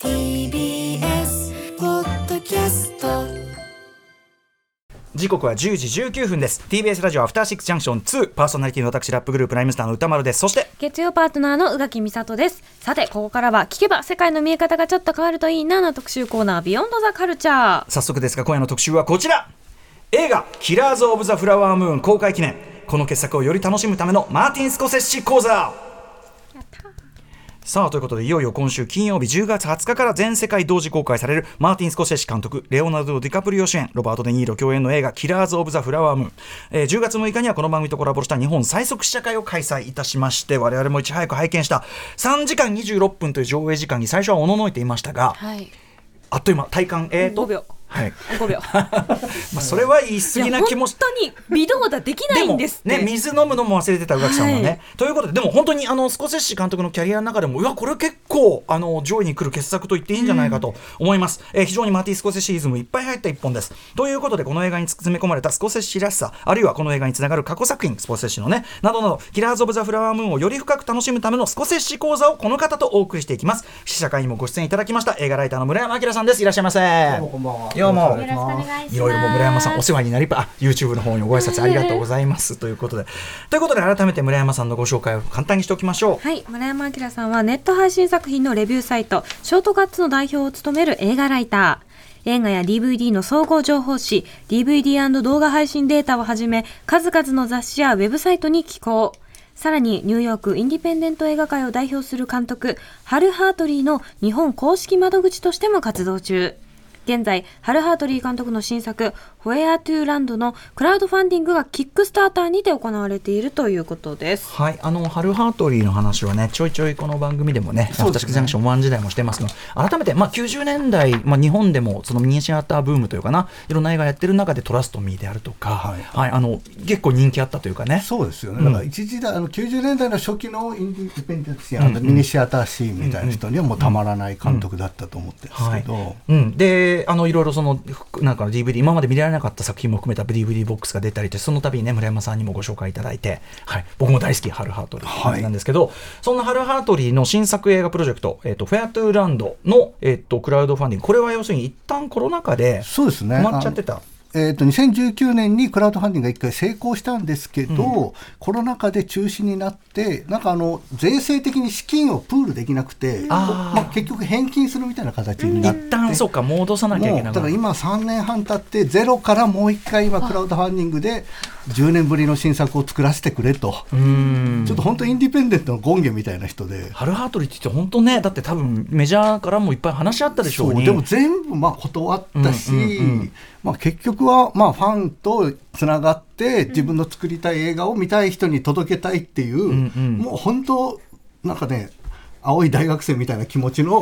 TBS ポッドキャスト時刻は10時19分です。TBS ラジオアフターシックスジャンクション2パーソナリティの私ラップグループライムスターの歌丸です。そして月曜パートナーの宇垣美里です。さてここからは聞けば世界の見え方がちょっと変わるといいなの特集コーナービヨンドザカルチャー早速ですが今夜の特集はこちら。映画「キラーズ・オブ・ザ・フラワームーン」公開記念。この傑作をより楽しむためのマーティン・スコセッシ講座さあということでいよいよ今週金曜日10月20日から全世界同時公開されるマーティン・スコセッシ監督レオナルド・ディカプリオ主演ロバート・デ・ニーロ共演の映画「キラーズ・オブ・ザ・フラワーム。ーン」えー10月6日にはこの番組とコラボした日本最速試写会を開催いたしまして我々もいち早く拝見した3時間26分という上映時間に最初はおののいていましたがはい。あっという間体感えーと5秒はい5秒 まあそれは言い過ぎな気もいや本当に微動だできないんですってね、水飲むのも忘れてた宇垣さんはね。はいということで、でも本当にあのスコセッシ監督のキャリアの中でも、いや、これ結構あの上位に来る傑作と言っていいんじゃないかと思います。えー非常にマーティ・スコセッシイズムいっぱい入った一本です。ということで、この映画に詰め込まれたスコセッシらしさ、あるいはこの映画につながる過去作品、スコセッシのね、などなど、キラーズ・オブ・ザ・フラワームーンをより深く楽しむためのスコセッシ講座をこの方とお送りしていきます。試写会にもご出演いただきました映画ライターの村山明さんです。いらっしゃいませ。どうもこんばんは。どうも。よろしくお願いします。いろいろ村山さんお世話になりあ YouTube の方にご挨拶ありがとうございます。とい。うことでということで改めて村山さんのご紹介を簡単にしておきましょう。はい。村山明さんはネット配信作品のレビューサイトショートカッツの代表を務める映画ライター。映画や DVD の総合情報誌 DVD& 動画配信データをはじめ数々の雑誌やウェブサイトに寄稿。さらにニューヨークインディペンデント映画界を代表する監督ハル・ハートリーの日本公式窓口としても活動中現在、ハル・ハートリー監督の新作、ホエア・トゥーランドのクラウドファンディングがキックスターターにて行われているということです。はい、あのハル・ハートリーの話はね、ちょいちょいこの番組でもね、アフターシックスジャンクション1時代もしてますが、改めて、まあ、90年代、まあ、日本でもそのミニシアターブームというかな、いろんな映画やってる中で、トラスト・ミーであるとか、はい。あの結構人気あったというかね。そうですよね、だから一時代、あの90年代の初期のインディペンデントシーン、あのミニシアターシーンみたいな人にはもうたまらない監督だったと思ってるんですけど、うん、であのいろいろそのなんか DVD 今まで見られなかった作品も含めた DVD ボックスが出たりしてその度にね村山さんにもご紹介いただいて、はい、僕も大好きハル・ハートリーなんですけど、そんなハル・ハートリーの新作映画プロジェクト「えー、とフェアトゥーランドの」えー、とクラウドファンディングこれは要するに一旦コロナ禍でそうですね止まっちゃってた。えー、と2019年にクラウドファンディングが一回成功したんですけど、コロナ禍で中止になって、なんかあの税制的に資金をプールできなくて、まあ、結局返金するみたいな形になって。一旦そうか戻さなきゃいもけなかったうだから今3年半経ってゼロからもう一回今クラウドファンディングで10年ぶりの新作を作らせてくれと、うん。ちょっと本当インディペンデントの権限みたいな人で。ハル・ハートリーって言って本当ねだって多分メジャーからもいっぱい話し合ったでしょうにでも全部まあ断ったし、まあ、結局はまあファンとつながって自分の作りたい映画を見たい人に届けたいっていう、んうん。もう本当なんかね青い大学生みたいな気持ちの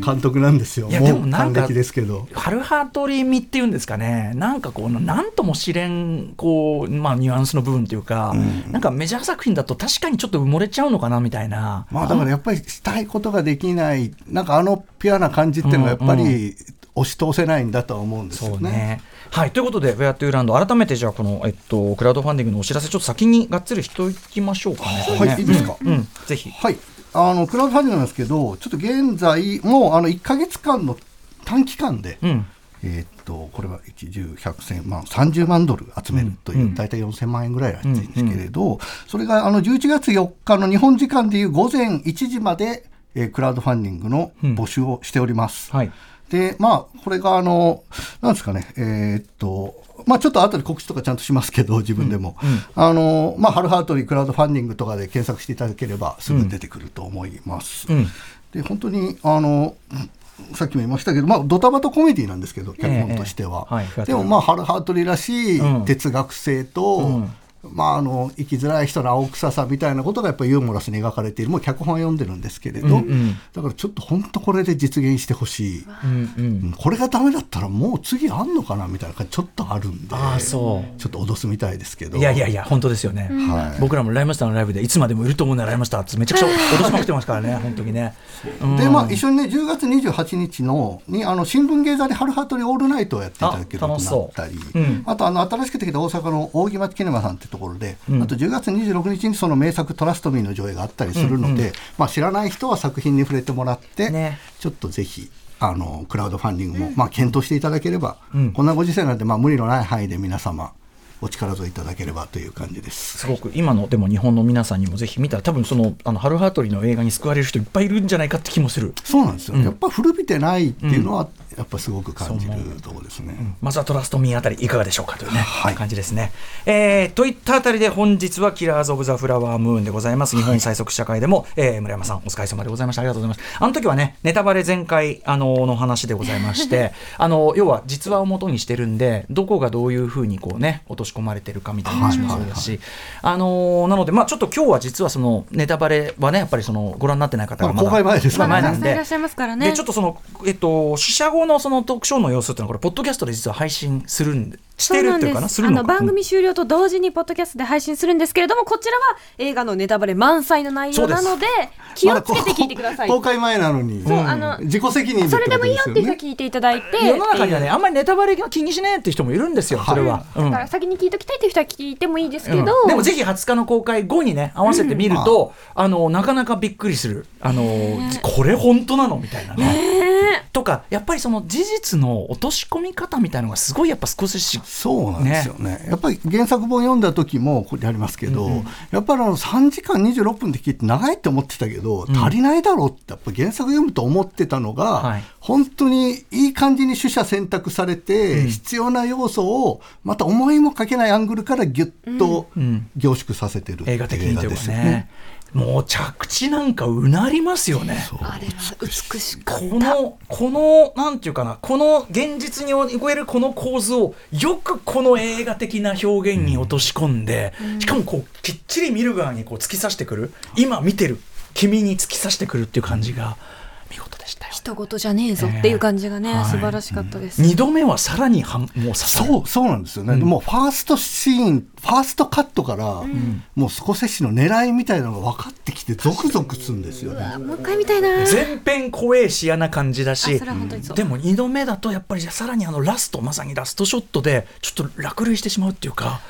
監督なんですよ、いやもうでもなんかですけど。ハルハートリー味っていうんですかね、なんかこう、なんとも知れん、こう、まあ、ニュアンスの部分っていうか、なんかメジャー作品だと確かにちょっと埋もれちゃうのかなみたいな。まあだからやっぱりしたいことができない、なんかあのピュアな感じっていうのがやっぱり押し通せないんだとは思うんですよね。はい。ということで、フェアトゥーランド、改めてじゃあ、この、えっと、クラウドファンディングのお知らせ、ちょっと先にがっつりしておきましょうかね。はいいいですかうん、うんぜひ。はい、あのクラウドファンディングなんですけど、ちょっと現在、もうあの1か月間の短期間で、うん。えーっとこれは1、10、100、1000万、30万ドル集めるという、大体4000万円ぐらいらしいんですけれど、それがあの11月4日の日本時間でいう午前1時まで、えークラウドファンディングの募集をしております。はい。で、まあ、これが、あの、なんですかね、えーっと、まあ、ちょっと後で告知とかちゃんとしますけど、自分でも。あの、まあ、ハルハートリークラウドファンディングとかで検索していただければ、すぐ出てくると思います。うん。で、本当に、あの、さっきも言いましたけど、まあ、ドタバタコメディなんですけど、脚本としては。ええはいでも、まあ、ハルハートリーらしいうん哲学性と、うんまあ、あの生きづらい人の青臭さみたいなことがやっぱりユーモラスに描かれている。もう脚本は読んでるんですけれど、うんうん。だからちょっと本当これで実現してほしい、うんうん。うんこれがダメだったらもう次あんのかなみたいな感じちょっとあるんで。ああそう。ちょっと脅すみたいですけど。いやいやいや、本当ですよね、はい。僕らもライムスターのライブでいつまでもいると思うならライムスターってめちゃくちゃ脅しまくってますからね、本当にね。う。んでまあ、一緒にね10月28日のにあの新聞芸座で春ハートリオールナイトをやっていただけることになったり。あう。んあとあの新しくできた大阪の大木町キネマさんってところで、うん。あと10月26日にその名作「トラストミー」の上映があったりするので、まあ、知らない人は作品に触れてもらって、ね。ちょっとぜひあのクラウドファンディングも、まあ、検討していただければ、うん。こんなご時世なんで、まあ、無理のない範囲で皆様お力添えいただければという感じです。すごく今のでも日本の皆さんにもぜひ見たら多分そのあのハルハートリーの映画に救われる人いっぱいいるんじゃないかって気もする。そうなんですよ、うん。やっぱ古びてないっていうのは、やっぱすごく感じるところですね。まずはトラストミーあたりいかがでしょうかというね、はい感じですね。えーといったあたりで本日はキラーズ・オブ・ザ・フラワームーンでございます。日本最速試写会でも、えー村山さんお疲れ様でございました。ありがとうございます。あの時はね、ネタバレ全開、あのの話でございまして、あの、要は実話を元にしてるんで、どこがどういうふうにこうね、落とし込まれてるかみたいな話もそうですし、あのなので、まあちょっと今日は実はそのネタバレはね、やっぱりそのご覧になってない方がまだまあ公開前ですからね前なんでたくさんいらっしゃいますからねでちょっとその、えっと、試写後のそのトークショーの様子っていうのはこれポッドキャストで実は配信するんでしてるっていうかな？すそうなんですあの番組終了と同時にポッドキャストで配信するんですけれどもこちらは映画のネタバレ満載の内容なので気をつけて聞いてください、まだ公開前なのに、そうあの自己責任それでもいいよっていう人はね。聞いていただいて世の中にはね、あんまりネタバレが気にしねえっていう人もいるんですよ、それは。うん。だから先に聞いときたいっていう人は聞いてもいいですけど、うん。でもぜひ20日の公開後にね合わせてみると、あのなかなかびっくりする。あの、これ本当なのみたいなね。とかやっぱりその事実の落とし込み方みたいのがすごいやっぱ少しそうなんですよね。やっぱり原作本読んだ時もこれありますけど、やっぱりあの3時間26分で聞いて長いって思ってたけど、足りないだろうってやっぱ原作読むと思ってたのが、はい。本当にいい感じに取捨選択されて、必要な要素をまた思いもかけないアングルからギュッとん。凝縮させてるう映画的にですよね。もう着地なんかうなりますよね。あれは美しかっこのこのなんていうかなこの現実に超えるこの構図をよくこの映画的な表現に落とし込んで、しかもこうきっちり見る側にこう突き刺してくる。今見てる。君に突き刺してくるっていう感じが見事でしたよ。人事じゃねえぞっていう感じがね、はい。素晴らしかったです、二度目はさらにはんもう刺さる。そうそうなんですよね、もうファーストシーンファーストカットから、もうスコセッシの狙いみたいなのが分かってきてゾクゾクするんですよね。もう一回見たいな。全編怖えし嫌な感じだあしでも2度目だとやっぱりさらにあのラストまさにラストショットでちょっと落類してしまうっていうか、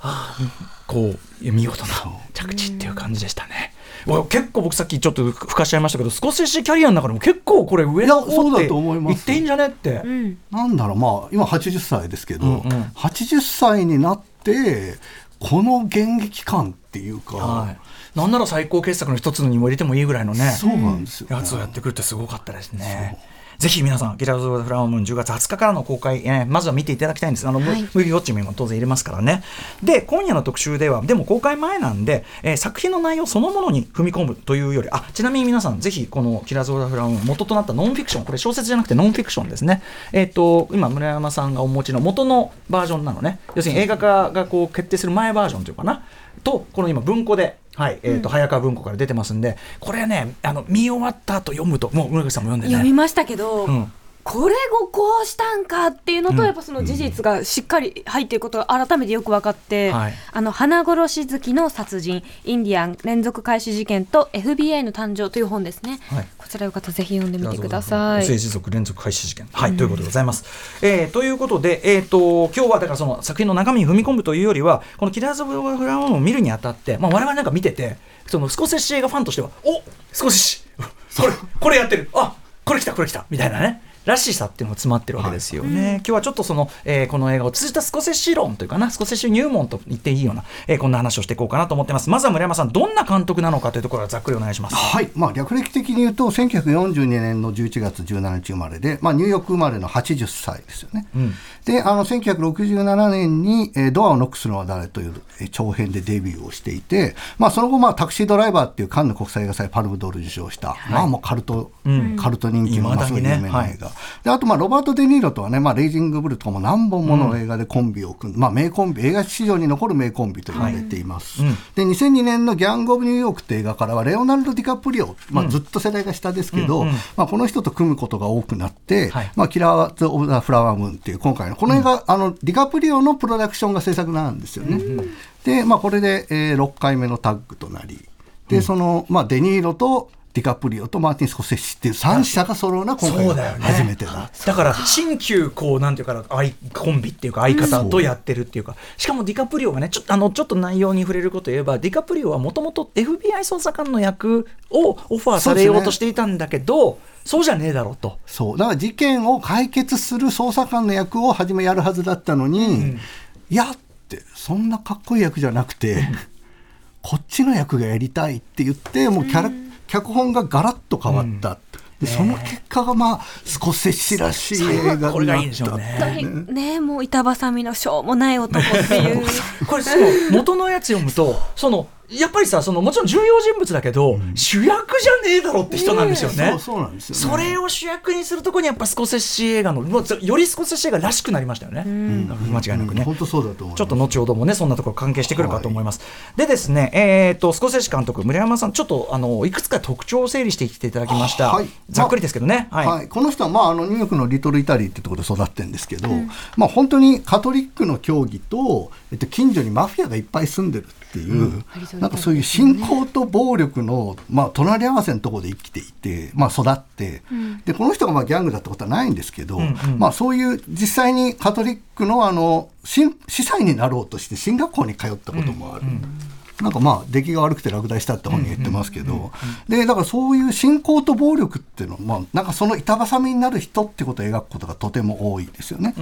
ああこう見事な着地っていう感じでしたね。わ結構僕さっきちょっとふかしちゃいましたけどスコセッシキャリアの中でも結構これ上の方ってと思います言っていいんじゃねって、うん。なんだろうまあ今80歳ですけど、うんうん。80歳になってこの現役感っていうか、はい、なんなら最高傑作の一つにも入れてもいいぐらいのね。そうなんですよ、ねやつをやってくるってすごかったですね。ぜひ皆さん、ギターズ・オブ・フラワームーン10月20日からの公開、えーまずは見ていただきたいんです。あの、ムはいムービーウォッチにも当然入れますからね。で、今夜の特集では、でも公開前なんで、えー作品の内容そのものに踏み込むというより、あ、ちなみに皆さん、ぜひこのギターズ・オブ・フラワームーン元となったノンフィクション、これ小説じゃなくてノンフィクションですね。えっ、と、今、村山さんがお持ちの元のバージョンなのね。要するに映画化がこう決定する前バージョンというかな。と、この今文庫で、はい、えっ、と、早川文庫から出てますんで、これね、あの、見終わった後読むと、もう村口さんも読んでね。読みましたけど、うんこれをこうしたんかっていうのと、うん。やっぱその事実がしっかり入っていることが改めてよく分かって、はい。あの花殺し好きの殺人インディアン連続開始事件と FBI の誕生という本ですね、はい。こちらよかったらぜひ読んでみてください。政治族連続開始事件。はい、ということでございます。えーということで、えー、と今日はだからその作品の中身に踏み込むというよりは、このキラーズ・オブ・フラワーを見るにあたって、まあ、我々なんか見てて、そのスコセッシ映画ファンとしては、おスコセッシ、これ、これやってる、あこれ来た、これ来た、みたいなね。らしさっていうのが詰まってるわけですよね。今日はちょっとその、えーこの映画を通じたスコセッシ論というかな、スコセッシ入門と言っていいような、えーこんな話をしていこうかなと思ってます。まずは村山さん、どんな監督なのかというところからざっくりお願いします。はい、まあ、略歴的に言うと1942年の11月17日生まれで、まあ、ニューヨーク生まれの80歳ですよね。んであの1967年に、えードアをノックするのは誰?」という、えー長編でデビューをしていて、まあ、その後、まあ、タクシードライバーっていうカンヌ国際映画祭パルムドール受賞した、まあもうカルト、カルト人気の、まあ、すごい有名な映画、であとまあロバート・デ・ニーロとはね、まあ、レイジング・ブルとかも何本もの映画でコンビを組んで、まあ、名コンビ映画史上に残る名コンビと言われています、で2002年の「ギャング・オブ・ニューヨーク」って映画からはレオナルド・ディカプリオ、まあ、ずっと世代が下ですけど、まあ、この人と組むことが多くなって、はいまあ、キラーズ・オブ・ザ・フラワームーンっていう今回のこの映画、あのディカプリオのプロダクションが制作なんですよね。で、まあ、これで、え6回目のタッグとなりでその、まあ、デ・ニーロとディカプリオとマーティン・スコセッシっていう3社が揃うのは今回。初めてだ。だから新旧こうなんていうかな相コンビっていうか相方。とやってるっていうか、しかもディカプリオがねちょっとあのちょっと内容に触れること言えばディカプリオはもともと FBI 捜査官の役をオファーされようとしていたんだけどそう,、じゃねえだろうと。そう。だから事件を解決する捜査官の役を初めやるはずだったのに、いやってそんなかっこいい役じゃなくて、こっちの役がやりたいって言ってもうキャラ、脚本がガラッと変わった、でその結果がまあスコセッシらしい映画これがいいになっんでしょうね。た。ねえもう板挟みのしょうもない男っていう。これその元のやつ読むとそのやっぱりさそのもちろん重要人物だけど、主役じゃねえだろって人なんですよね。そうそうなんですよ、ね、それを主役にするところにやっぱスコセッシ映画のもうよりスコセッシ映画らしくなりましたよね、間違いなくね。本当そうだと思いますちょっと後ほどもねそんなところ関係してくるかと思います。でですね、えー、とスコセッシ監督村山さんちょっとあのいくつか特徴を整理してきていただきました。はいざっくりですけどね。はい。はい、この人は、まあ、あのニューヨークのリトル・イタリーってところで育ってるんですけど、まあ、本当にカトリックの教義と、えっと、近所にマフィアがいっぱい住んでるっていう、なんかそういう信仰と暴力の、まあ、隣り合わせのところで生きていて、まあ、育って、でこの人がまあギャングだったことはないんですけど、まあ、そういう実際にカトリックのあの司司祭になろうとして進学校に通ったこともある。なんかまあ出来が悪くて落第したって本に言ってますけど、でだからそういう信仰と暴力っていうのは、まあ、なんかその板挟みになる人ってことを描くことがとても多いですよね。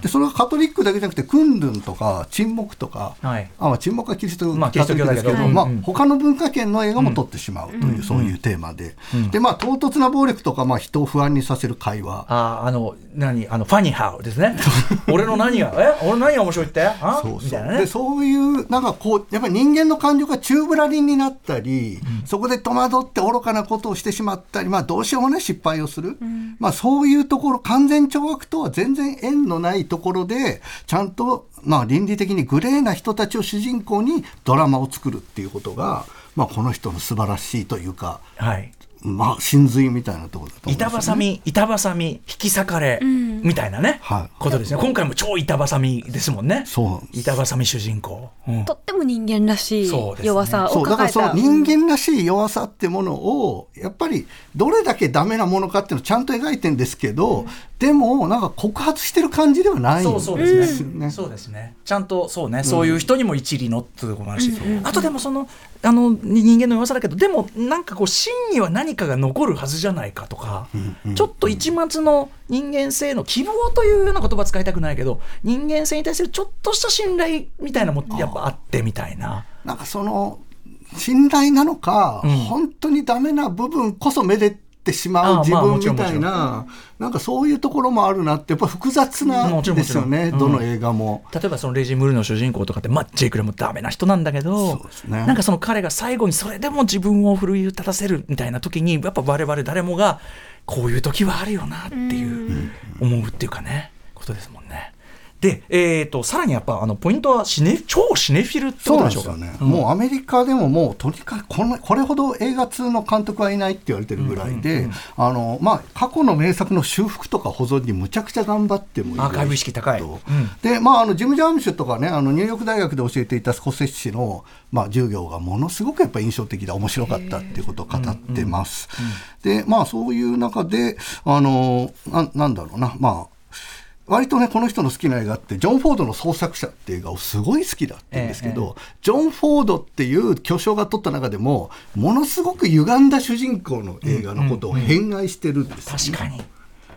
でそれはカトリックだけじゃなくてクンドゥンとか沈黙とか、はい。あまあ、沈黙はキリスト教だけど。ですけど、まあうん他の文化圏の映画も撮ってしまうという、そういうテーマで、でまあ唐突な暴力とか、まあ、人を不安にさせる会話。あーあの何？あのファニーハウですね。俺の何が？え？俺何が面白いって？あ？そうそう。なね。で。そういうなんかこうやっぱり人間の感情が宙ぶらりんになったり、そこで戸惑って愚かなことをしてしまったり、まあ、どうしようもない失敗をする、まあ、そういうところ完全懲悪とは全然縁のないところでちゃんとまあ倫理的にグレーな人たちを主人公にドラマを作るっていうことが、まあ、この人の素晴らしいというか、はい。まあ、真髄みたいなところだと思い板ますよね挟み、板挟み、引き裂かれ、みたいなね、はい。ことですね。今回も超板挟みですもんね。そう。板挟み主人公。うん。とっても人間らしい弱さをそうだから抱えたその人間らしい弱さってものをやっぱりどれだけダメなものかっていうのをちゃんと描いてんですけど、でもなんか告発してる感じではないんそうそうですよね。そうですね。ちゃんとそうね、そういう人にも一理のっていうところもあるし、あとでもそのあの人間の弱さだけど、でもなんかこう真には何かが残るはずじゃないかとか、ちょっと一末の人間性の希望というような言葉使いたくないけど、人間性に対するちょっとした信頼みたいなのもやっぱあってみたいな。なんかその信頼なのか、うん。本当にダメな部分こそめでってしまう自分みたいな、なんかそういうところもあるなってやっぱ複雑なんんですよね、どの映画も。例えばそのレジ・ムールの主人公とかって、まあ、ジェイクレもダメな人なんだけど、なんかその彼が最後にそれでも自分を奮い立たせるみたいな時にやっぱ我々誰もがこういう時はあるよなっていう思うっていうかねことですもんね。で、えー、とさらにやっぱあのポイントはシネ超シネフィルってことでしょうか？なんですよね、もうアメリカでももうとにかくこのこれほど映画通の監督はいないって言われてるぐらいで、あのまあ、過去の名作の修復とか保存にむちゃくちゃ頑張ってもいるアーカイブ意識高い。うん。で、まあ、あのジム・ジャームシュとかねあのニューヨーク大学で教えていたスコセッシの、まあ、授業がものすごくやっぱ印象的で面白かったっていうことを語ってます。でまあそういう中であのななんだろうな。まあ割とねこの人の好きな映画ってジョン・フォードの創作者っていう映画をすごい好きだって言うんですけど、ジョン・フォードっていう巨匠が撮った中でもものすごく歪んだ主人公の映画のことを偏愛してるんですよね。確かに、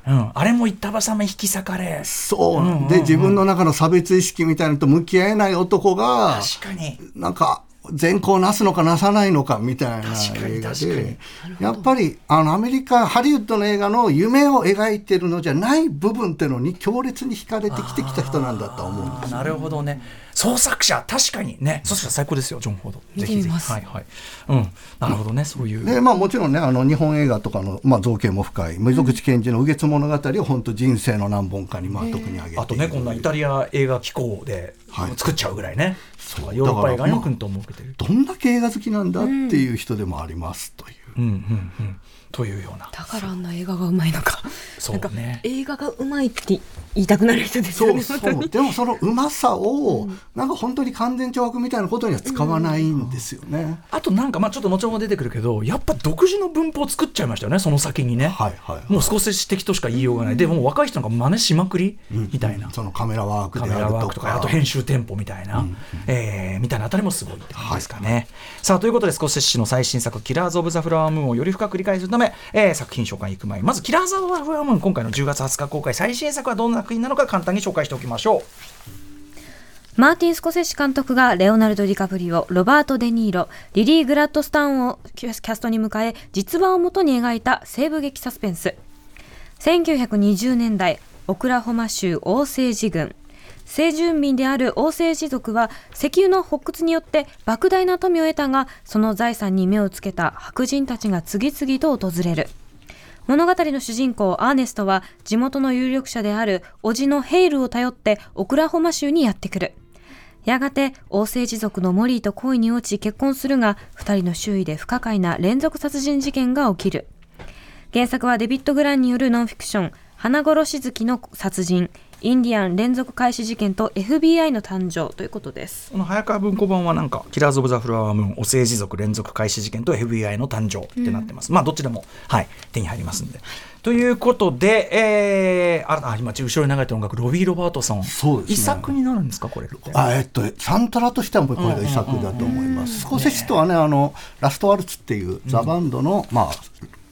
うん、あれも板挟み引き裂かれ。そう。で、自分の中の差別意識みたいなのと向き合えない男が確かに。なんか善行をなすのかなさないのかみたいな映画でやっぱりあのアメリカハリウッドの映画の夢を描いてるのじゃない部分ってのに強烈に惹かれてきてきた人なんだとは思うんですなるほどね。創作者確かにね創作者最高ですよジョン・フォード。ぜひぜひ。はいはい。うん。なるほどねそういう。でまあ、もちろんねあの日本映画とかの、まあ、造形も深い。溝口健二の「右月物語」を本当人生の何本かにまあ特に挙げてあとねこんなイタリア映画機構ではい。作っちゃうぐらいね、そうヨーロッパ映画にもだから訓とも受けてる、どんだけ映画好きなんだっていう人でもありますという。うんうんうんというようなだからあんな映画がうまいのか。そうね。なんか映画がうまいって言いたくなる人ですよね。そうそう。でもそのうまさを、なんか本当に完全懲悪みたいなことには使わないんですよね。あとなんかまあちょっと後ほど出てくるけどやっぱ独自の文法を作っちゃいましたよねその先にね、はいはいもう少し的としか言いようがない、でもう若い人なんか真似しまくり？みたいな、そのカメラワークカメであるとか。ラワークとかあと編集テンポみたいな、えーみたいなあたりもすごいって感じですかね。さあということでスコセッシの最新作「キラーズ・オブ・ザ・フラワームーン」をより深く理解するため、えー作品紹介に行く前にまず「キラーズ・オブ・ザ・フラワームーン」今回の10月20日公開最新作はどんな作品なのか簡単に紹介しておきましょう。マーティン・スコセッシ監督がレオナルド・ディカプリオ、ロバート・デ・ニーロ、リリー・グラッドスタンをキャストに迎え、実話をもとに描いた西部劇サスペンス。1920年代、オクラホマ州オーセージ郡。先住民であるオーセージ族は石油の発掘によって莫大な富を得たが、その財産に目をつけた白人たちが次々と訪れる。物語の主人公アーネストは地元の有力者である叔父のヘイルを頼ってオクラホマ州にやってくる。やがて王政持続のモリーと恋に落ち結婚するが、2人の周囲で不可解な連続殺人事件が起きる。原作はデビッド・グランによるノンフィクション、花殺し月の殺人、インディアン連続開始事件と FBI の誕生ということです。この早川文庫版はなんか、キラーズ・オブ・ザ・フラワームーン、お政治族連続開始事件と FBI の誕生ってなってます。まあ、どっちでも、はい、手に入りますんで。ということで、えー、あ、あ今、後ろに流れてる音楽、ロビー・ロバートソン。そうですね遺作になるんですか、これって。あえっと、サントラとしてはこれが遺作だと思います。スコセッシとはねあのラストワルツっていうザ・バンドの、まあ、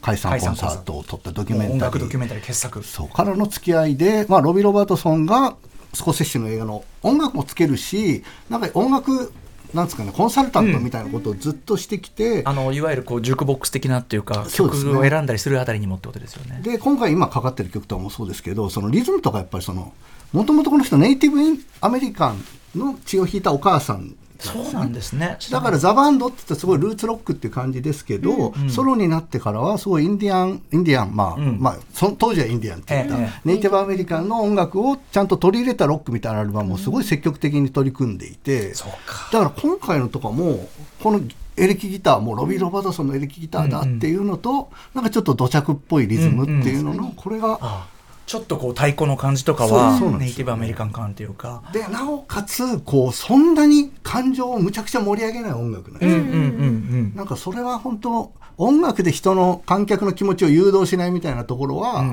解散コンサートを撮ったドキュメン音タリー楽ドキュメンタリー傑作。そうからの付き合いで、まあ、ロビー・ロバートソンがスコセッシの映画の音楽もつけるしなんか音楽なんですかねコンサルタントみたいなことをずっとしてきて、あのいわゆるこうジュークボックス的なっていうか曲を選んだりするあたりにもってことですよね。で今回今かかってる曲とかもそうですけどそのリズムとかやっぱりそのもともとこの人ネイティブインアメリカンの血を引いたお母さんそうなんですね。だからザ・バンドって言ったらすごいルーツロックっていう感じですけど、ソロになってからはすごいインディアンインディアンまあ、まあその当時はインディアンって言った、ええ。ネイティブアメリカンの音楽をちゃんと取り入れたロックみたいなアルバムをすごい積極的に取り組んでいて、そうか。だから今回のとかもこのエレキギターもロビー・ロバートソンのエレキギターだっていうのと、なんかちょっと土着っぽいリズムっていうのの、これがあちょっとこう太鼓の感じとかはネイティブアメリカン感というか。でなおかつこうそんなに感情をむちゃくちゃ盛り上げない音楽なんですよ。うんうんうんなんかそれは本当音楽で人の観客の気持ちを誘導しないみたいなところは、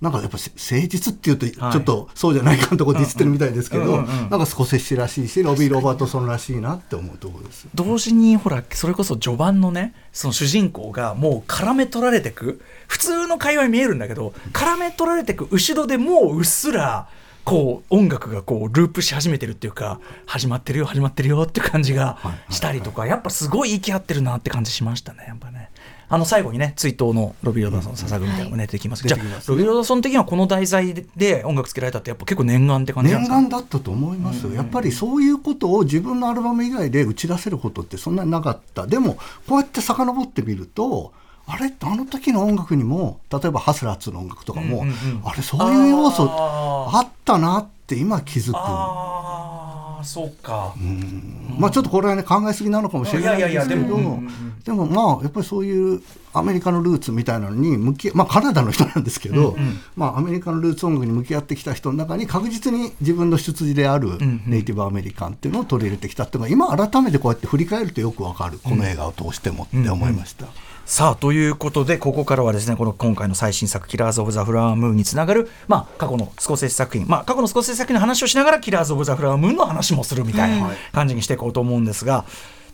なんかやっぱせ誠実っていうとちはいょっとそうじゃないかのところディスってるみたいですけど、なんかスコセッシらしいしロビー・ロバートソンらしいなって思うところです。同時にほらそれこそ序盤のねその主人公がもう絡め取られてく普通の会話に見えるんだけど絡め取られてく後ろでもううっすらこう音楽がこうループし始めてるっていうか始まってるよ始まってるよって感じがしたりとかやっぱすごい息合ってるなって感じしましたねやっぱね。あの最後にね追悼のロビー・ローダーソン捧ぐみたいなのもね出てきますけど、じゃあロビー・ローダーソン的にはこの題材で音楽つけられたってやっぱ結構念願って感じなんですか念願だったと思います、やっぱりそういうことを自分のアルバム以外で打ち出せることってそんなになかった。でもこうやって遡ってみるとあれあの時の音楽にも例えばハスラー2の音楽とかも、うんうんうんあれそういう要素ああったなって今気づく。そうか、まあちょっとこれはね考えすぎなのかもしれないですけど。でも。まあやっぱりそういうアメリカのルーツみたいなのに向きまあカナダの人なんですけど、まあアメリカのルーツ音楽に向き合ってきた人の中に確実に自分の出自であるネイティブアメリカンっていうのを取り入れてきたっていうのが今改めてこうやって振り返るとよくわかるこの映画を通してもって思いました。さあということでここからはですねこの今回の最新作「キラーズ・オブ・ザ・フラワームーン」につながる、まあ、過去のスコセッシ作品、まあ、過去のスコセッシ作品の話をしながら「キラーズ・オブ・ザ・フラワームーン」の話もするみたいな感じにしていこうと思うんですが、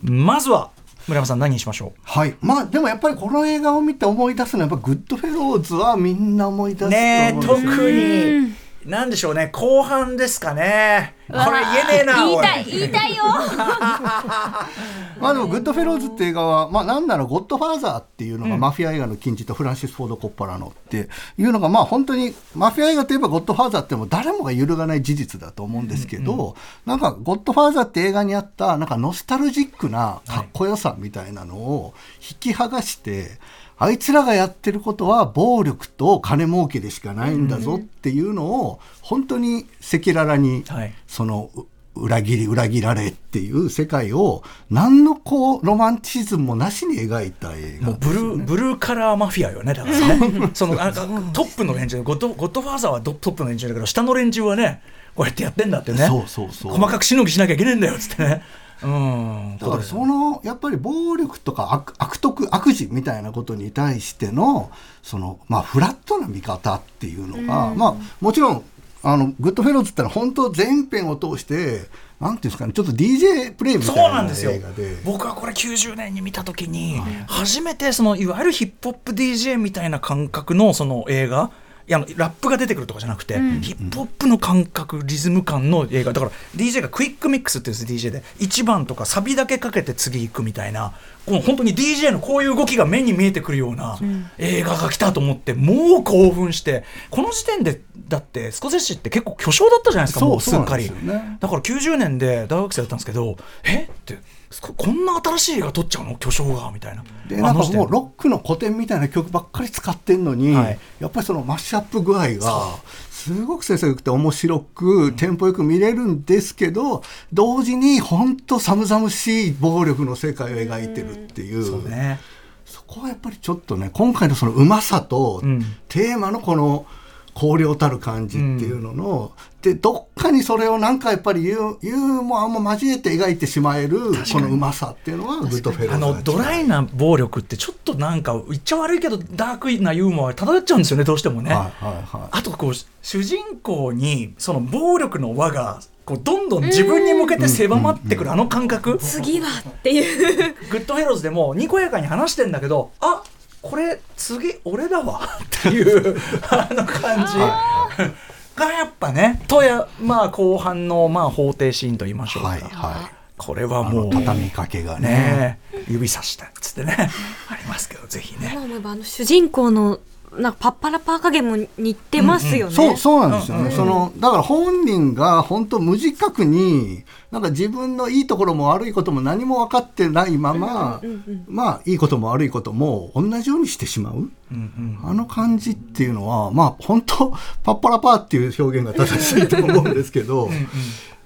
まずは村山さん何にしましょはい、まあでもやっぱりこの映画を見て思い出すのはやっぱグッドフェローズはみんな思い出すと思うんですよ特に。なんでしょうね。後半ですかねこれ言えねえな言いたい言いたいよ。まあでも、グッドフェローズって映画は、まあなんなら、ゴッドファーザーっていうのがマフィア映画の金字塔フランシス・フォード・コッポラのっていうのが、まあ本当に、マフィア映画といえばゴッドファーザーってもう誰もが揺るがない事実だと思うんですけど、なんか、ゴッドファーザーって映画にあった、なんかノスタルジックなかっこよさみたいなのを引き剥がして、あいつらがやってることは暴力と金儲けでしかないんだぞっていうのを本当に赤裸々にはいそのう裏切り裏切られっていう世界を何のこうロマンチシズムもなしに描いた映画もうブルーブルーカラーマフィアよねだから。ね そのなんかトップの連中ゴッドゴッドファーザーはドトップの連中だけど下の連中はねこうやってやってんだってね。そうそうそう。細かくしのぎしなきゃいけないんだよっつってね。うん。だからそのやっぱり暴力とか悪悪徳悪事みたいなことに対してのそのまあフラットな見方っていうのが、まあもちろんあのグッドフェローズってのは本当全編を通してなんていうんですかねちょっと DJ プレイみたそういななんですよ。映画で。僕はこれ90年に見た時に初めてそのいわゆるヒップホップ DJ みたいな感覚のその映画いやラップが出てくるとかじゃなくて、ヒップホップの感覚リズム感の映画。だから DJ がクイックミックスっていうんです DJ で。1番とかサビだけかけて次行くみたいなこの本当に DJ のこういう動きが目に見えてくるような映画が来たと思ってもう興奮してこの時点でだってスコセッシって結構巨匠だったじゃないですかもうすっかり。だから90年で大学生だったんですけどえってここんな新しい映画撮っちゃうの？巨匠がみたいな。でなんかもうロックの古典みたいな曲ばっかり使ってんのに、はい。やっぱりそのマッシュアップ具合がすごく先生よくて面白く、テンポよく見れるんですけど同時に本当寒々しい暴力の世界を描いてるっていう。そうね。そこはやっぱりちょっとね今回のそのうまさと、うん。テーマのこの荒涼たる感じっていうのの、でどっかにそれをなんかやっぱりユーユーモアも交えて描いてしまえるこのうまさっていうのはグッドフェローあのドライな暴力ってちょっとなんか言っちゃ悪いけどダークなユーモアが漂っちゃうんですよねどうしてもね、はいはいはい。あとこう主人公にその暴力の輪がこうどんどん自分に向けて狭まってくるあの感覚。次はっていう。グッドフェローズでもにこやかに話してんだけどあこれ次俺だわ っていう あの感じ。がやっぱね。とやまあ後半のまあ法廷シーンと言いましょうか、はいはい。これはあもうの畳みかけがね。ね指さしたっつってね。ありますけどぜひね。主人公のなんかパッパラパー加減も似てますよね、そうそうなんですよね、そのだから本人が本当無自覚になんか自分のいいところも悪いことも何も分かってないまま、まあいいことも悪いことも同じようにしてしまう、あの感じっていうのはまあ本当パッパラパーっていう表現が正しいと思うんですけど。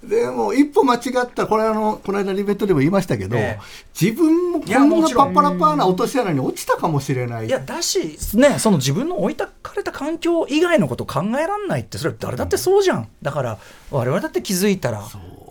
でも一歩間違ったらこれあのこの間リベットでも言いましたけど、ええ。自分もこんなパッパラパーな落とし穴に落ちたかもしれない。いやだしねその自分の置いたかれた環境以外のこと考えらんないってそれは誰だってそうじゃん。だから我々だって気づいたら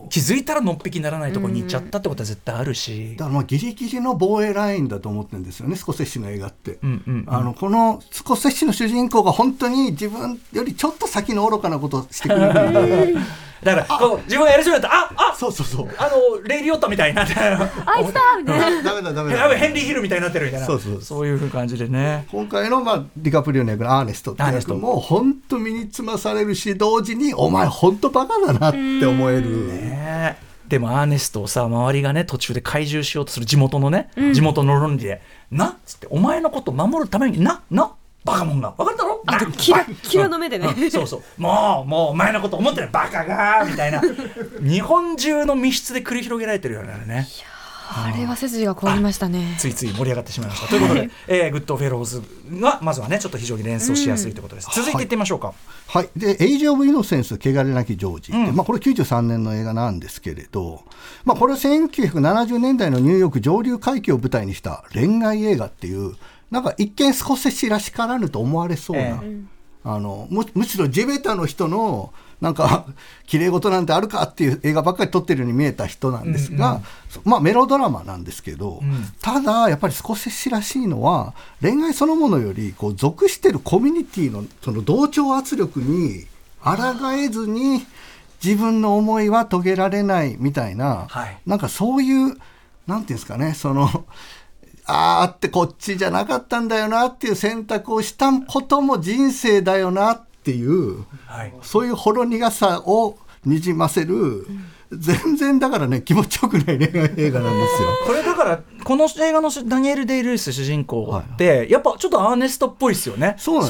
気づいたらのっぴきにならないところに行っちゃったってことは絶対あるし。だからまあギリギリの防衛ラインだと思ってるんですよねスコセッシの映画って、うんうんうん。あのこのスコセッシの主人公が本当に自分よりちょっと先の愚かなことをしてくれる だからこう自分がやりそうになったらああそうそうそう。あのレイリオッタみたいにな。ってあいつだみたいな。ダメだダメだヘンリー・ヒルみたいになってるみたいな。そうそうそう。いう感じでね。今回の、まあ、ディカプリオの役のアーネストってアーネスト役も本当身につまされるし同時にお前本当バカだなって思える、ねでもアーネストをさ周りがね途中で怪獣しようとする地元のね、地元の論理で「な」っつって「お前のこと守るためにななバカもんが分かるだろ？なキラキラの目でね。うん。そうそう。もうもうお前のこと思ってない。バカがみたいな。日本中の密室で繰り広げられてるようなね。あれは背筋が凍りましたね。ついつい盛り上がってしまいました。ということで、えーグッドフェローズがまずはねちょっと非常に連想しやすいということです、続いていってみましょうか、はい、で「エイジ・オブ・イノセンス汚れなきジョージ」って、うん。まあ、これ93年の映画なんですけれど、まあ、これは1970年代のニューヨーク上流階級を舞台にした恋愛映画っていうなんか一見スコセッシらしからぬと思われそうな、えあのむむしろ地べたの人のなんか綺麗事なんてあるかっていう映画ばっかり撮ってるように見えた人なんですが、そまあメロドラマなんですけど、ん。ただやっぱりスコセッシらしいのは恋愛そのものよりこう属してるコミュニティのその同調圧力に抗えずに自分の思いは遂げられないみたいな、はい。なんかそういうなんていうんですかねそのあーってこっちじゃなかったんだよなっていう選択をしたことも人生だよなっていうはいそういうほろ苦さをにじませる、全然だからね気持ちよくない恋愛映画なんですよ。これだからこの映画のダニエル・デイ・ルイス主人公って、やっぱちょっとアーネストっぽいですよね。そ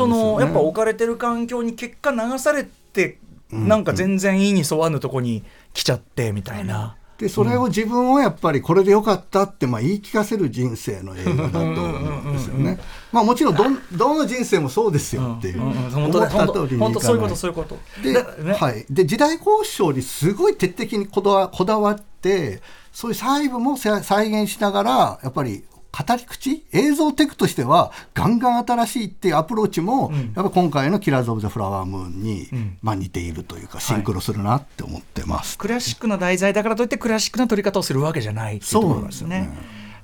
やっぱ置かれてる環境に結果流されて、なんか全然いいに沿わぬとこに来ちゃってみたいな。でそれを自分をやっぱりこれでよかったってまあ言い聞かせる人生の映画だと思うんですよね。まあもちろんどどの人生もそうですよっていう思った通りにいかない本当そういうことそういうこと。で,、ねはい、で時代交渉にすごい徹底的にこだわこだわってそういう細部も再現しながらやっぱり語り口映像テクとしてはガンガン新しいっていうアプローチも、やっぱ今回の「キラーズ・オブ・ザ・フラワームーンに」まあ似ているというかシンクロするなって思ってます。クラシックな題材だからといってクラシックな撮り方をするわけじゃないっていうところなんですよね。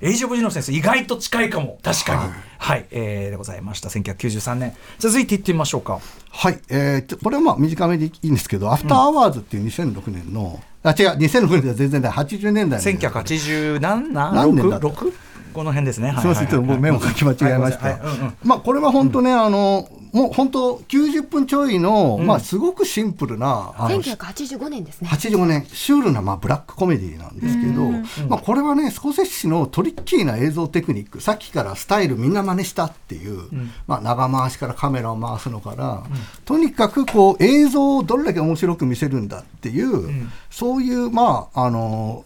エイジ・オブ・イノセンス意外と近いかも。確かに。はい、えーでございました。1993年。続いていってみましょうか。はい、えーこれはまあ短めでいいんですけど、アフターアワーズっていう2006年の、あ、違う、2006年では全然ない、80年代の映画1980何何？年だった？6? この辺ですね。はい。すみません、ちょっと僕メモ書き間違えました。まあこれは本当ね、あのもう本当90分ちょいの、まあすごくシンプルなあの1985年ですね。85年シュールなまあブラックコメディなんですけど、まあこれはねスコセッシのトリッキーな映像テクニックさっきからスタイルみんな真似したっていう、まあ長回しからカメラを回すのから、とにかくこう映像をどれだけ面白く見せるんだっていう、そういうまああの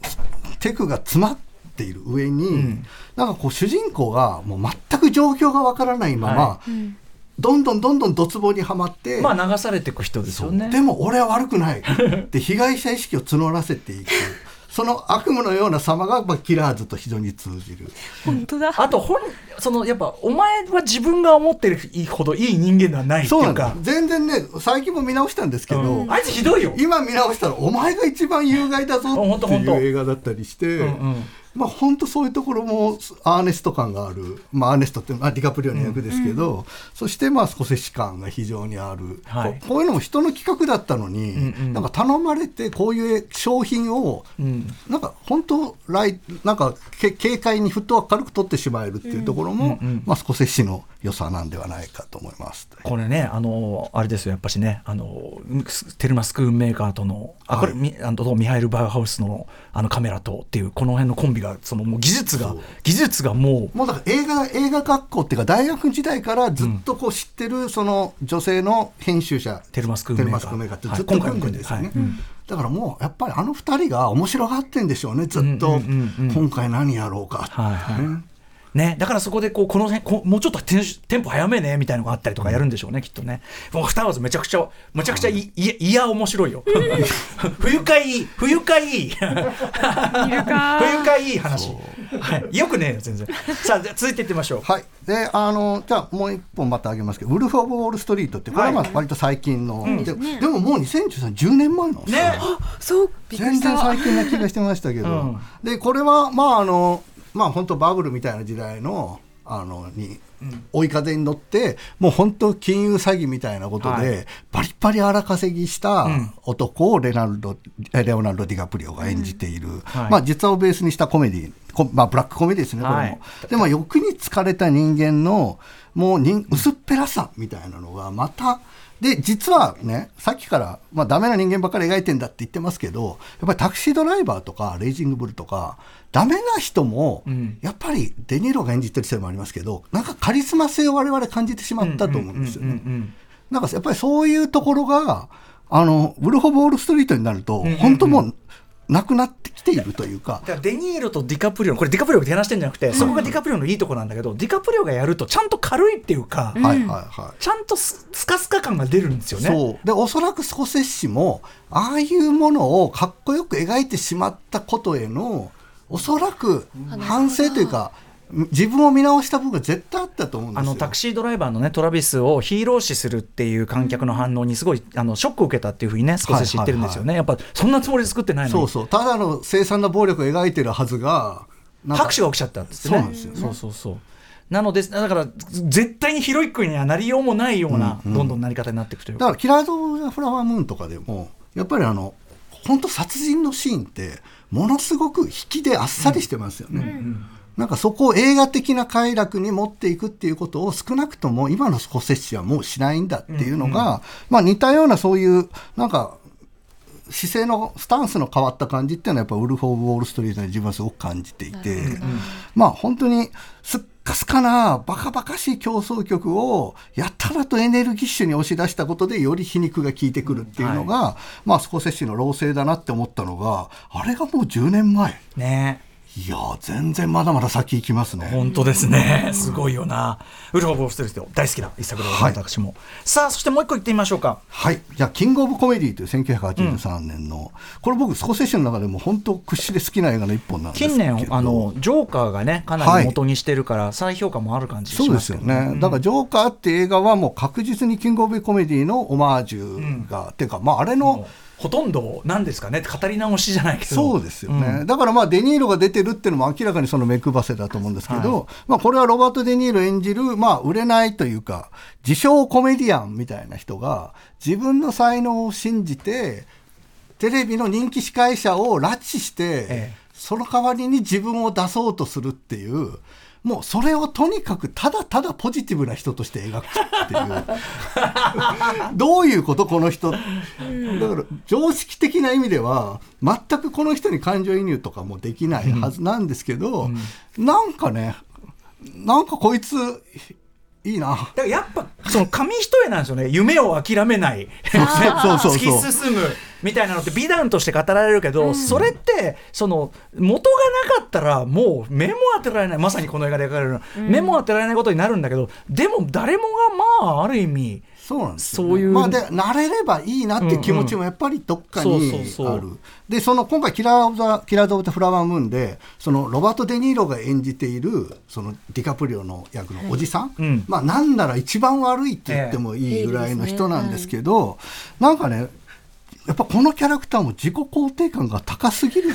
テクが詰まっている上に、なんかこう主人公がもう全く状況がわからないまま、はどんどんどんどんドツボにはまって、まあ流されていく人ですよね。でも俺は悪くない。って被害者意識を募らせていく。その悪夢のような様が、まあ、キラーズと非常に通じる。本当だ。あと本そのやっぱお前は自分が思ってるほどいい人間ではないってそういうか全然ね最近も見直したんですけど、うん。あいつひどいよ。今見直したらお前が一番有害だぞっていう映画だったりして、うんうんまあ本当そういうところもアーネスト感がある、まあ、アーネストって、まあ、ディカプリオの役ですけど、そしてまあスコセッシ感が非常にある、はい。こういうのも人の企画だったのに、うんうん。なんか頼まれてこういう商品を、ん。なんか本当ライなんかけ軽快にフットワーク軽く取ってしまえるっていうところも、うんうんまあ、スコセッシの良さなんではないかと思います。これね、あのあれですよ、やっぱしね、あのステルマスクーンメーカーとの、あこれ、はいみあのとミハイル・バウハウスのあのカメラとっていう、この辺のコンビが、そのもう技術が、技術がもう、もうだから映画映画学校っていうか大学時代からずっとこう知ってるその女性の編集者、テルマスクーンメーカー。テルマスクーンメーカーってずっと組んでるんですよね、だからもうやっぱりあの二人が面白がってんでしょうねずっと、うんうんうんうん今回何やろうかって、はいはいね、だからそこでこうこの辺こもうちょっとテンシテンポ早めねみたいなのがあったりとかやるんでしょうね、きっとね。もうアフターアワーズめちゃくちゃめちゃくちゃいいいいや面白いよ。不愉快不愉快。不愉快いい 話。はい、よくねえよ全然。さあじゃあ続いていってみましょう。はい、であのじゃあもう一本またあげますけど「ウルフ・オブ・ウォール・ストリート」ってこれはまあ割と最近の、ででももう2013 10年前なんですよ、ね。そう。全然最近な気がしてましたけど、うん。でこれはまああのまあ本当バブルみたいな時代のあのに追い風に乗ってもう本当金融詐欺みたいなことで、はい。バリッバリ荒稼ぎしたん。男をレナルド、えレオナルド・ディカプリオが演じている、はい。まあ実話をベースにしたコメディこまあ、ブラックコメディですねこれも、はい。でも欲に疲れた人間のもう人薄っぺらさみたいなのがまたで実はねさっきから、まあ、ダメな人間ばっかり描いてんだって言ってますけどやっぱりタクシードライバーとかレイジングブルとかダメな人も、ん。やっぱりデニーロが演じてるせいもありますけどなんかカリスマ性を我々感じてしまったと思うんですよね。なんかやっぱりそういうところがあのウルフ・オブ・ウォール・ストリートになると、本当もうなくなってきているというか。だからデニーロとディカプリオのこれディカプリオが手話してるんじゃなくて、そこがディカプリオのいいとこなんだけどディカプリオがやるとちゃんと軽いっていうか、はいはいはい。ちゃんとススカスカ感が出るんですよね。そう。でおそらくスコセッシもああいうものをかっこよく描いてしまったことへのおそらく反省というか自分を見直した部分が絶対あったと思うんですよ。あのタクシードライバーのねトラビスをヒーロー視するっていう観客の反応にすごいあのショックを受けたっていうふうにね少し知ってるんですよね、やっぱそんなつもりで作ってないのに。そうそう。ただの凄惨な暴力を描いてるはずが拍手が起きちゃったんですね。そうなんですよね。そうそうそう。なのでだから絶対にヒロイックにはなりようもないような、どんどんなり方になっていくというか。だから「キラーズ・オブ・ザ・フラワームーン」とかでもやっぱりあの本当殺人のシーンってものすごく引きであっさりしてますよね。なんかそこを映画的な快楽に持っていくっていうことを少なくとも今のスコセッシはもうしないんだっていうのが、まあ似たようなそういうなんか姿勢のスタンスの変わった感じっていうのはやっぱウルフ・オブ・ウォール・ストリートに自分はすごく感じていて、まあ本当にすっかすかなバカバカしい競争曲をやたらとエネルギッシュに押し出したことでより皮肉が効いてくるっていうのが、まあスコセッシの老成だなって思ったのがあれがもう10年前。ねいやー全然まだまだ先行きますね。本当ですね。すごいよな。ウルフ・オブ・ウォール・ストリート大好きな一作でございます、私も。さあ、そしてもう一個言ってみましょうか。はい。じゃあ、キングオブコメディという1983年の、これ僕、スコセッシの中でも本当屈指で好きな映画の一本なんですけど。近年、あの、ジョーカーがね、かなり元にしてるから、再評価もある感じしそうでますよね。だから、ジョーカーって映画はもう確実にキングオブコメディのオマージュが、っていうか、まあ、あれの、ほとんどなんですかね。語り直しじゃないけど。そうですよね、だからまあデ・ニーロが出てるっていうのも明らかにその目配せだと思うんですけど、まあ、これはロバート・デ・ニーロ演じる、まあ、売れないというか自称コメディアンみたいな人が自分の才能を信じてテレビの人気司会者を拉致して、ええ。その代わりに自分を出そうとするっていう。もうそれをとにかくただただポジティブな人として描くっていう。どういうことこの人。だから常識的な意味では全くこの人に感情移入とかもできないはずなんですけど、なんかねなんかこいついいな。だからやっぱその紙一重なんですよね。夢を諦めない。突き進むみたいなのって美談として語られるけど、それってその元がなかったらもう目も当てられない。まさにこの映画で描かれるの、目も当てられないことになるんだけどでも誰もがまあある意味そうなんですよね、そういう。まあ、で慣れればいいなっていう気持ちもやっぱりどっかにある。でその今回キラー・オブ・ザ・キラーズ・オブ・ザ・フラワームーンでそのロバート・デ・ニーロが演じているそのディカプリオの役のおじさん、うん。まあなんなら一番悪いって言ってもいいぐらいの人なんですけど、なんかねやっぱこのキャラクターも自己肯定感が高すぎる。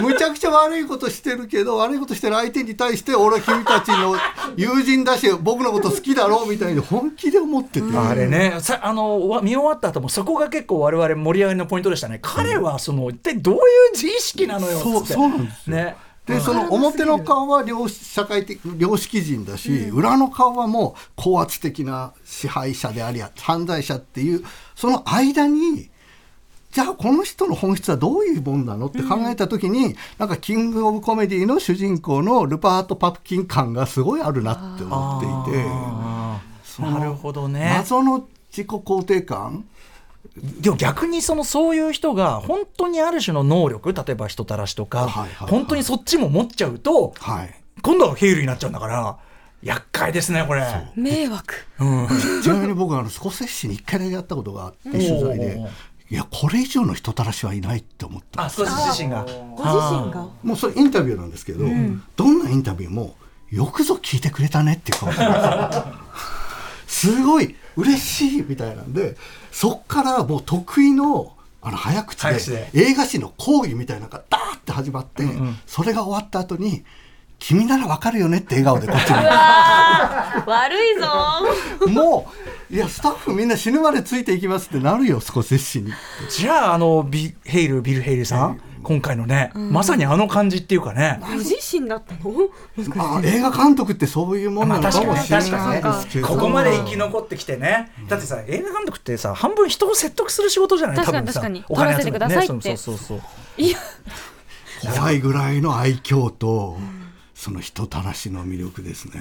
むちゃくちゃ悪いことしてるけど悪いことしてる相手に対して俺は君たちの友人だし僕のこと好きだろうみたいに本気で思ってて、あれね。さあのわ見終わった後もそこが結構我々盛り上がりのポイントでしたね。彼はその一体どういう自意識なのよっつって。そうそうなんですよ。ねでその表の顔は良社会的良識人だし、裏の顔はもう高圧的な支配者であり犯罪者っていうその間にじゃあこの人の本質はどういうもんなのって考えた時に、なんかキングオブコメディの主人公のルパート・パプキン感がすごいあるなって思っていて。なるほどね。謎の自己肯定感でも逆にそのそういう人が本当にある種の能力例えば人たらしとか、はいはいはい。本当にそっちも持っちゃうとはい。今度はヘイルになっちゃうんだから厄介ですねこれ。迷惑。うん。ちなみに僕はあのスコセッシに一回だけやったことがあって取材おでー。いやこれ以上の人たらしはいないって思った。あ少し自身が。ご自身が？もうそれインタビューなんですけど、どんなインタビューもよくぞ聞いてくれたねっていう顔するんです。よ すごい嬉しいみたいなんでそっからもう得意のあの早口でで。映画史の講義みたいなのがダーって始まって、それが終わった後に「君ならわかるよね」って笑顔でこっちに。悪いぞ。もういやスタッフみんな死ぬまでついていきますってなるよ少ししに。じゃああのビヘイルビル・ヘイルさん、今回のね、まさにあの感じっていうかね、ご自身だったの？あ映画監督ってそういうもんなのかもしれないここまで生き残ってきてね、だってさ映画監督ってさ半分人を説得する仕事じゃない？確かに確かに。お金集め撮らせてくださいって。ねそうそうそう。いや。怖いぐらいの愛嬌と、その人たらしの魅力ですね、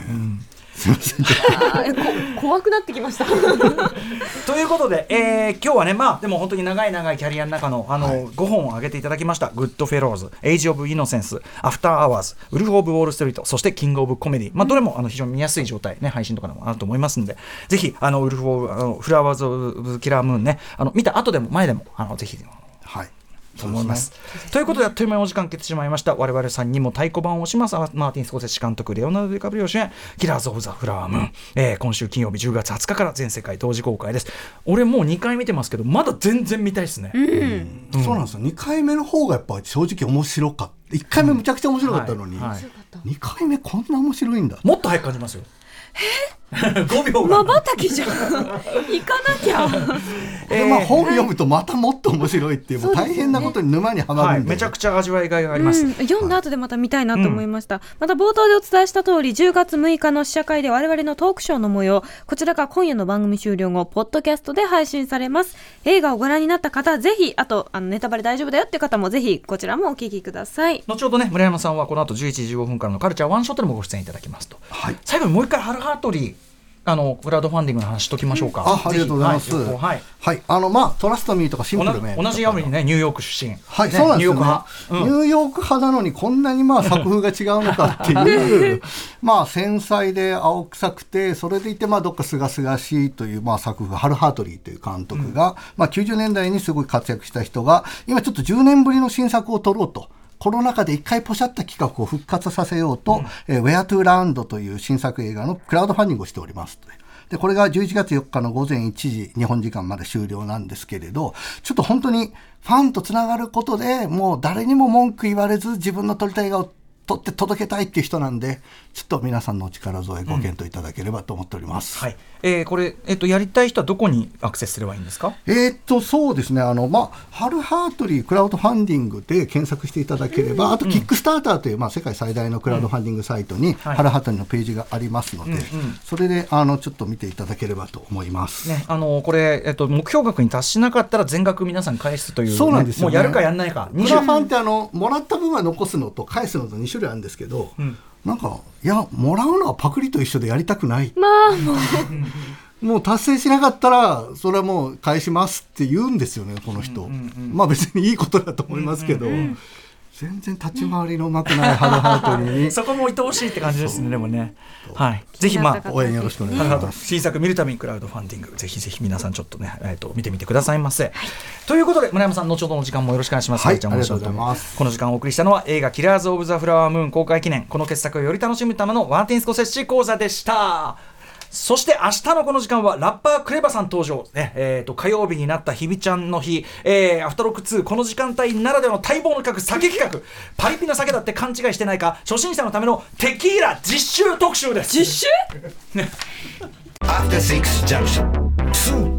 すいません。怖くなってきました。ということで、えー今日はねまあでも本当に長い長いキャリアの中のあの、5本を挙げていただきました「グッドフェローズ」「エイジ・オブ・イノセンス」「アフター・アワーズ」「ウルフ・オブ・ウォール・ストリート」そして「キング・オブ・コメディ」まあどれもあの非常に見やすい状態ね配信とかでもあると思いますので。ぜひあのウルフ・オブあのフラワーズ・オブ・キラー・ムーンねあの見た後でも前でもあのぜひはいと思います。ということで、あっという間にお時間来てしまいました。我々さんにも太鼓判を押します。マーティン・スコセッシ監督、レオナルド・ディカプリオ主演、キラーズ・オブ・ザ・フラワームーン。えー今週金曜日10月20日から全世界同時公開です。俺もう2回見てますけど、まだ全然見たいですね。そうなんですよ2回目の方がやっぱ正直面白かった1回目むちゃくちゃ面白かったのに、はいはい2回目こんな面白いんだもっと早く感じますよ。5秒まが、ばたきじゃん。行かなきゃ。でまあ、本読むとまたもっと面白いっていうもう大変なことに沼にはまはい、るんで、めちゃくちゃ味わいがいがあります。うん、読んだ後でまた見たいなと思いました、また冒頭でお伝えした通り10月6日の試写会で我々のトークショーの模様こちらが今夜の番組終了後ポッドキャストで配信されます。映画をご覧になった方ぜひあとあのネタバレ大丈夫だよっていう方もぜひこちらもお聞きください。後ほどね村山さんはこの後11時15分からのカルチャーワンショットでもご出演いただきますと、はい。最後にもう一回ハルハートリーあのクラウドファンディングの話しときましょうか、あありがとうございます。はい、はい、あのまあトラストミーとかシンプルメン同じようにねニューヨーク出身。はい、ねそうなんですニューヨーク派、うん。ニューヨーク派なのにこんなにまあ作風が違うのかっていう。まあ繊細で青臭くてそれでいてまあどっか清々しいというまあ作風ハル・ハートリーという監督が、まあ90年代にすごい活躍した人が今ちょっと10年ぶりの新作を撮ろうと。コロナ禍で一回ポシャった企画を復活させようと、えー Where to Land という新作映画のクラウドファンディングをしております。で、これが11月4日の午前1時、日本時間まで終了なんですけれど、ちょっと本当にファンとつながることでもう誰にも文句言われず自分の撮りたい映画を撮って届けたいっていう人なんで、ちょっと皆さんのお力添えご検討いただければと思っております。はい。えーこれ、えっとやりたい人はどこにアクセスすればいいんですか？えーっと、そうですね。あの、まあ、ハルハートリークラウドファンディングで検索していただければ、あと、キックスターターという、まあ、世界最大のクラウドファンディングサイトに、はいハルハートリーのページがありますので、それで、あの、ちょっと見ていただければと思います。ね、あのこれ、えっと、目標額に達しなかったら全額皆さん返すという、ね、そうなんですよね。もうやるかやんないか、クラファンってあのもらった分は残すのと返すのと2種類あるんですけど、なんかいやもらうのはパクリと一緒でやりたくない。まあもう。もう達成しなかったらそれはもう返しますって言うんですよねこの人、まあ別にいいことだと思いますけど、全然立ち回りのうまくないハルハートに。そこも愛おしいって感じですね、でもね。はい、ぜひ、まあ、応援よろしくお願いします。新作見るためにクラウドファンディングぜひぜひ皆さんちょっとね、えー、と見てみてくださいませ、ということで村山さん後ほどの時間もよろしくお願いします、はいありがとうございます。この時間お送りしたのは映画「キラーズ・オブ・ザ・フラワームーン」公開記念この傑作をより楽しむためのワーティン・スコセッシ講座でしたそして明日のこの時間はラッパークレバさん登場、ね。えー、と火曜日になった日比ちゃんの日、えー、アフターロック2この時間帯ならではの待望の企画酒企画。パリピな酒だって勘違いしてないか初心者のためのテキーラ実習特集です。実習？After Six Junction.